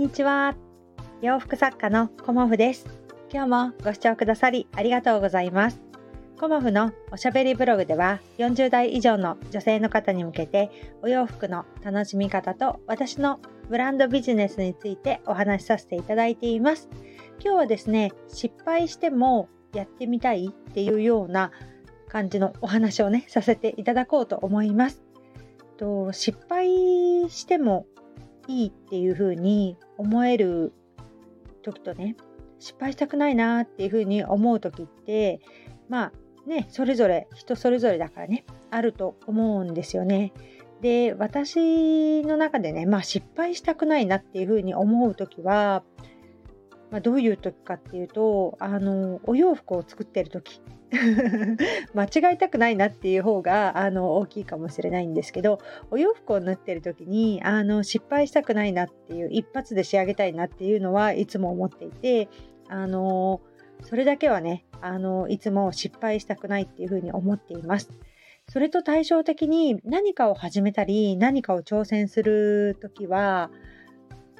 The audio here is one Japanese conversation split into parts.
にちは。洋服作家のコモフです。今日もご視聴くださりありがとうございます。コモフのおしゃべりブログでは40代以上の女性の方に向けてお洋服の楽しみ方と私のブランドビジネスについてお話しさせていただいています。今日はですね失敗してもやってみたいっていうような感じのお話をねさせていただこうと思います。と失敗してもいいっていう風に思える時とね失敗したくないなっていうふうに思う時ってまあねそれぞれ人それぞれだからねあると思うんですよね。で私の中でねまあ失敗したくないなっていうふうに思う時は、まあ、どういう時かっていうとあのお洋服を作ってる時 間違えたくないなっていう方があの大きいかもしれないんですけどお洋服を縫ってる時にあの失敗したくないなっていう一発で仕上げたいなっていうのはいつも思っていてあのそれだけはねあのいつも失敗したくないっていうふうに思っています。それと対照的に何かを始めたり何かを挑戦する時は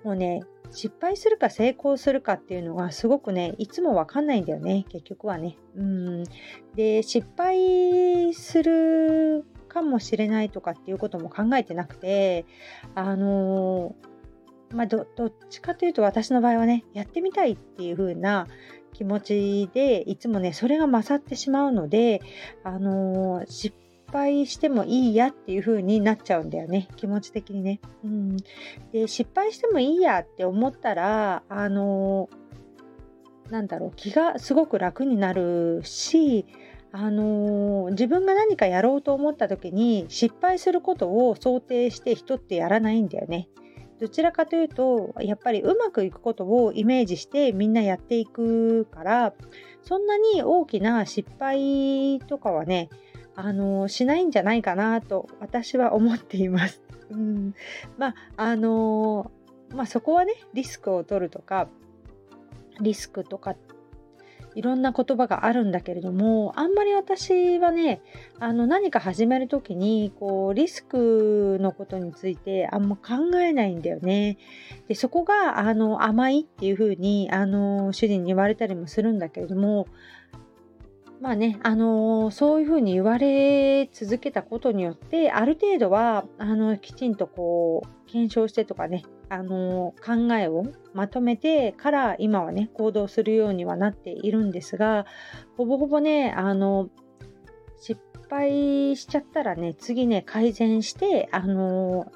もうね失敗するか成功するかっていうのがすごくねいつもわかんないんだよね結局はね。うんで失敗するかもしれないとかっていうことも考えてなくてあのまあどっちかというと私の場合はねやってみたいっていう風な気持ちでいつもねそれが勝ってしまうのであの失敗敗してもいいやっていう風になっちゃうんだよね気持ち的にね。うん、で失敗してもいいやって思ったらあのなんだろう気がすごく楽になるしあの自分が何かやろうと思った時に失敗することを想定して人ってやらないんだよね。どちらかというとやっぱりうまくいくことをイメージしてみんなやっていくからそんなに大きな失敗とかはねあのしないんじゃないかなと私は思っています。うん、まああのまあそこはねリスクを取るとかリスクとかいろんな言葉があるんだけれどもあんまり私はねあの何か始める時にこうリスクのことについてあんま考えないんだよね。でそこがあの甘いっていう風にあに主人に言われたりもするんだけれどもまあね、あのー、そういうふうに言われ続けたことによって、ある程度は、あの、きちんとこう、検証してとかね、あのー、考えをまとめてから今はね、行動するようにはなっているんですが、ほぼほぼね、あの、失敗しちゃったらね、次ね、改善して、あの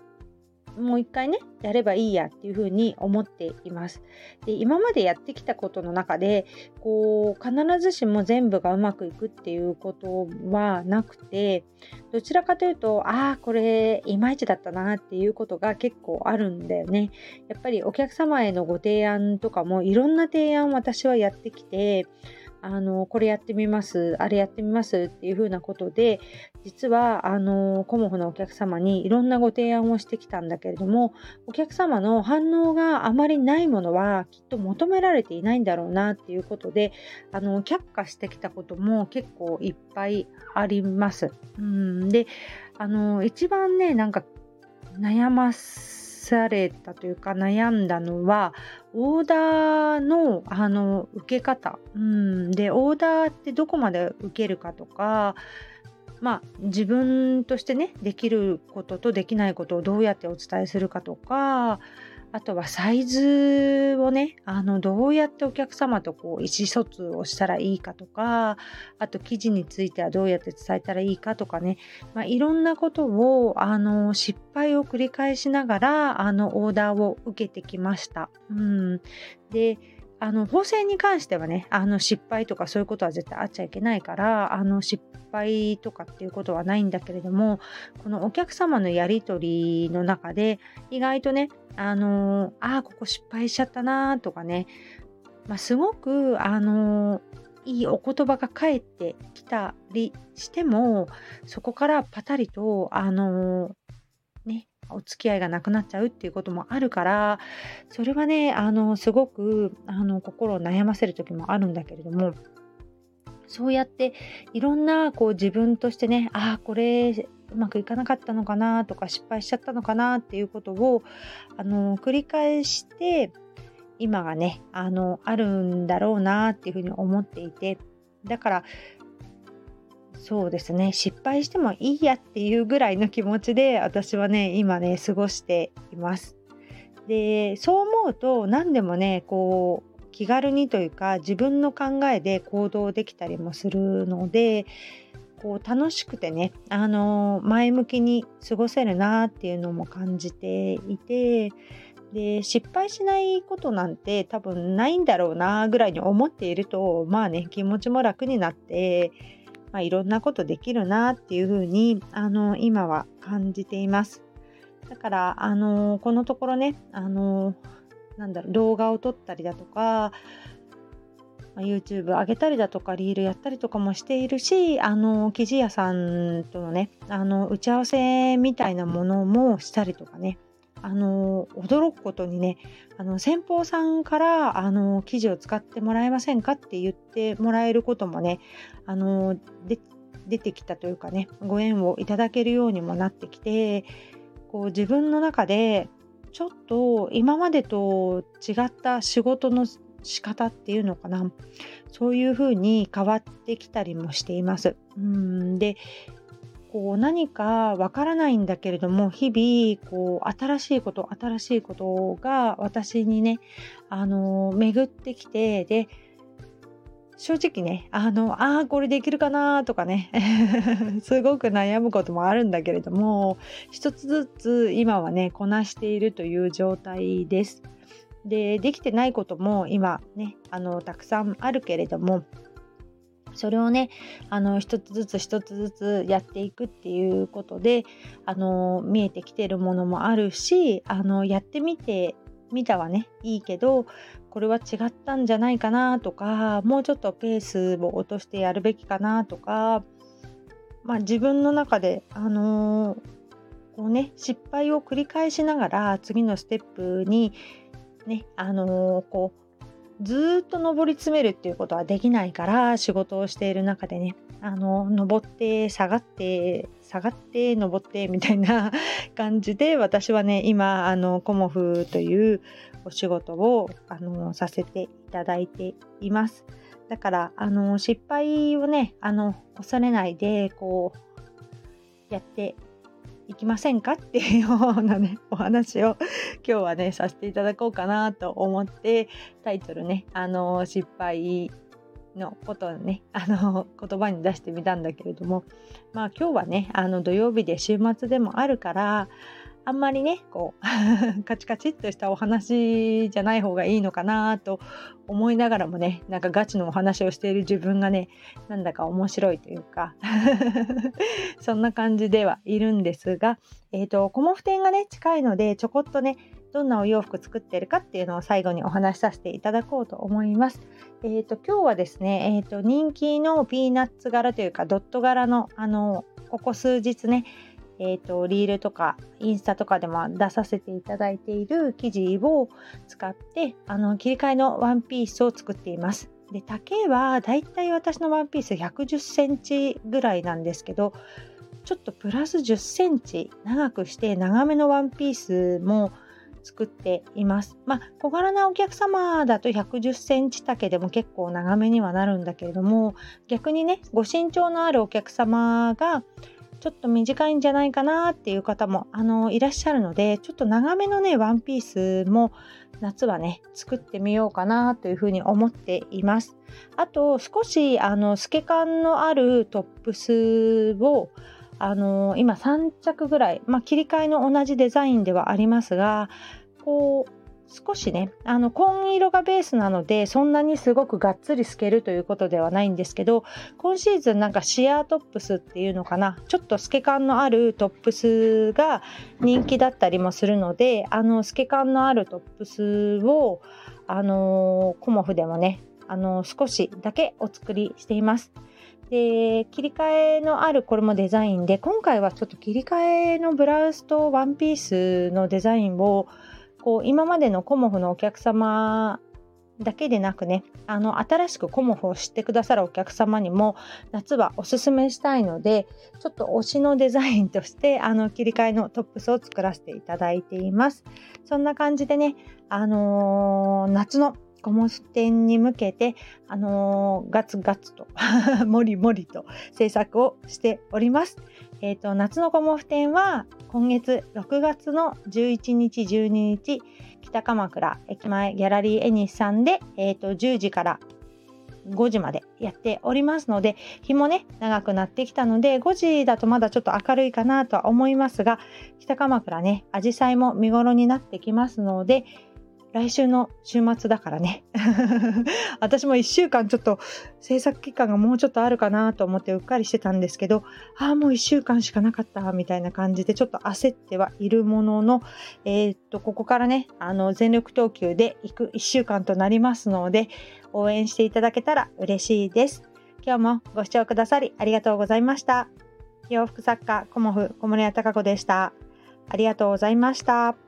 もう一回ねやればいいやっていうふうに思っています。で今までやってきたことの中でこう必ずしも全部がうまくいくっていうことはなくてどちらかというとああこれいまいちだったなっていうことが結構あるんだよね。やっぱりお客様へのご提案とかもいろんな提案私はやってきてあのこれやってみますあれやってみますっていう風なことで実はあのコモフのお客様にいろんなご提案をしてきたんだけれどもお客様の反応があまりないものはきっと求められていないんだろうなっていうことであの却下してきたことも結構いっぱいあります。うんであの一番ねなんか悩ますされたというか悩んだのはオーダーのあの受け方、うん、でオーダーってどこまで受けるかとかまあ自分としてねできることとできないことをどうやってお伝えするかとかあとはサイズをね、あの、どうやってお客様とこう意思疎通をしたらいいかとか、あと記事についてはどうやって伝えたらいいかとかね、まあ、いろんなことを、あの、失敗を繰り返しながら、あの、オーダーを受けてきました。うん。で、あの縫製に関してはねあの失敗とかそういうことは絶対あっちゃいけないからあの失敗とかっていうことはないんだけれどもこのお客様のやり取りの中で意外とねあのあここ失敗しちゃったなとかね、まあ、すごくあのいいお言葉が返ってきたりしてもそこからパタリとあのお付き合いがなくなっちゃうっていうこともあるからそれはねあのすごくあの心を悩ませる時もあるんだけれどもそうやっていろんなこう自分としてねああこれうまくいかなかったのかなとか失敗しちゃったのかなっていうことをあの繰り返して今がねあのあるんだろうなっていうふうに思っていてだからそうですね失敗してもいいやっていうぐらいの気持ちで私はね今ね過ごしています。でそう思うと何でもねこう気軽にというか自分の考えで行動できたりもするのでこう楽しくてね、あの前向きに過ごせるなっていうのも感じていてで失敗しないことなんて多分ないんだろうなぐらいに思っているとまあね気持ちも楽になって、まあ、いろんなことできるなっていうふうにあの今は感じています。だからあのこのところねあのなんだろう動画を撮ったりだとかま YouTube 上げたりだとかリールやったりとかもしているしあの生地屋さんとのねあの打ち合わせみたいなものもしたりとかねあの驚くことにねあの先方さんからあの生地を使ってもらえませんかって言ってもらえることもねあので出てきたというかねご縁をいただけるようにもなってきてこう自分の中でちょっと今までと違った仕事の仕方っていうのかなそういうふうに変わってきたりもしています。うんでこう何かわからないんだけれども日々こう新しいこと新しいことが私にねあの巡ってきてで正直ねあのああこれできるかなとかね すごく悩むこともあるんだけれども一つずつ今はねこなしているという状態です。でできてないことも今ねあのたくさんあるけれどもそれをねあの一つずつ一つずつやっていくっていうことであの見えてきてるものもあるしあのやってみてみたはねいいけどこれは違ったんじゃないかなとかもうちょっとペースを落としてやるべきかなとかまあ自分の中であのこうね失敗を繰り返しながら次のステップにね、あのー、こう、ずっと登り詰めるっていうことはできないから仕事をしている中でね、あの、登って下がって下がって登ってみたいな 感じで私はね、今、あの、コモフというお仕事を、あの、させていただいています。だから、あの、失敗をね、あの、恐れないで、こう、やっていきませんか？っていうようなねお話を今日はねさせていただこうかなと思ってタイトルねあの失敗のことをね あの言葉に出してみたんだけれどもまあ今日はねあの土曜日で週末でもあるからあんまりねこう カチカチっとしたお話じゃない方がいいのかなと思いながらもねなんかガチのお話をしている自分がねなんだか面白いというか そんな感じではいるんですがえっ、ー、とコモフ店がね近いのでちょこっとねどんなお洋服作ってるかっていうのを最後にお話しさせていただこうと思います。えーと、今日はですね、えーと人気のピーナッツ柄というかドット柄のあのここ数日ねえーと、リールとかインスタとかでも出させていただいている生地を使ってあの切り替えのワンピースを作っています。で丈はだいたい私のワンピース110センチぐらいなんですけどちょっとプラス10センチ長くして長めのワンピースも作っています。まあ、小柄なお客様だと110センチ丈でも結構長めにはなるんだけれども、逆にね、ご身長のあるお客様がちょっと短いんじゃないかなっていう方もあのいらっしゃるのでちょっと長めのねワンピースも夏はね作ってみようかなというふうに思っています。あと少しあの透け感のあるトップスをあの今3着ぐらい、まあ、切り替えの同じデザインではありますがこう少しねあの紺色がベースなのでそんなにすごくがっつり透けるということではないんですけど今シーズンなんかシアートップスっていうのかなちょっと透け感のあるトップスが人気だったりもするのであの透け感のあるトップスをあのコモフでもねあの少しだけお作りしています。で切り替えのあるこれもデザインで今回はちょっと切り替えのブラウスとワンピースのデザインをこう今までのコモフのお客様だけでなくねあの新しくコモフを知ってくださるお客様にも夏はおすすめしたいのでちょっと推しのデザインとしてあの切り替えのトップスを作らせていただいています。そんな感じでねあのー、夏のコモフ展に向けて、あのー、ガツガツと もりもりと制作をしております。えーと、夏のコモフ展は今月6月の11日12日北鎌倉駅前ギャラリーエニスさんで、えーと、10時から5時までやっておりますので日もね長くなってきたので5時だとまだちょっと明るいかなとは思いますが北鎌倉ねアジサイも見頃になってきますので来週の週末だからね。私も1週間ちょっと制作期間がもうちょっとあるかなと思ってうっかりしてたんですけどああもう1週間しかなかったみたいな感じでちょっと焦ってはいるもののえー、っとここからねあの全力投球で行く1週間となりますので応援していただけたら嬉しいです。今日もご視聴くださりありがとうございました。洋服作家コモフ小森屋隆子でした。ありがとうございました。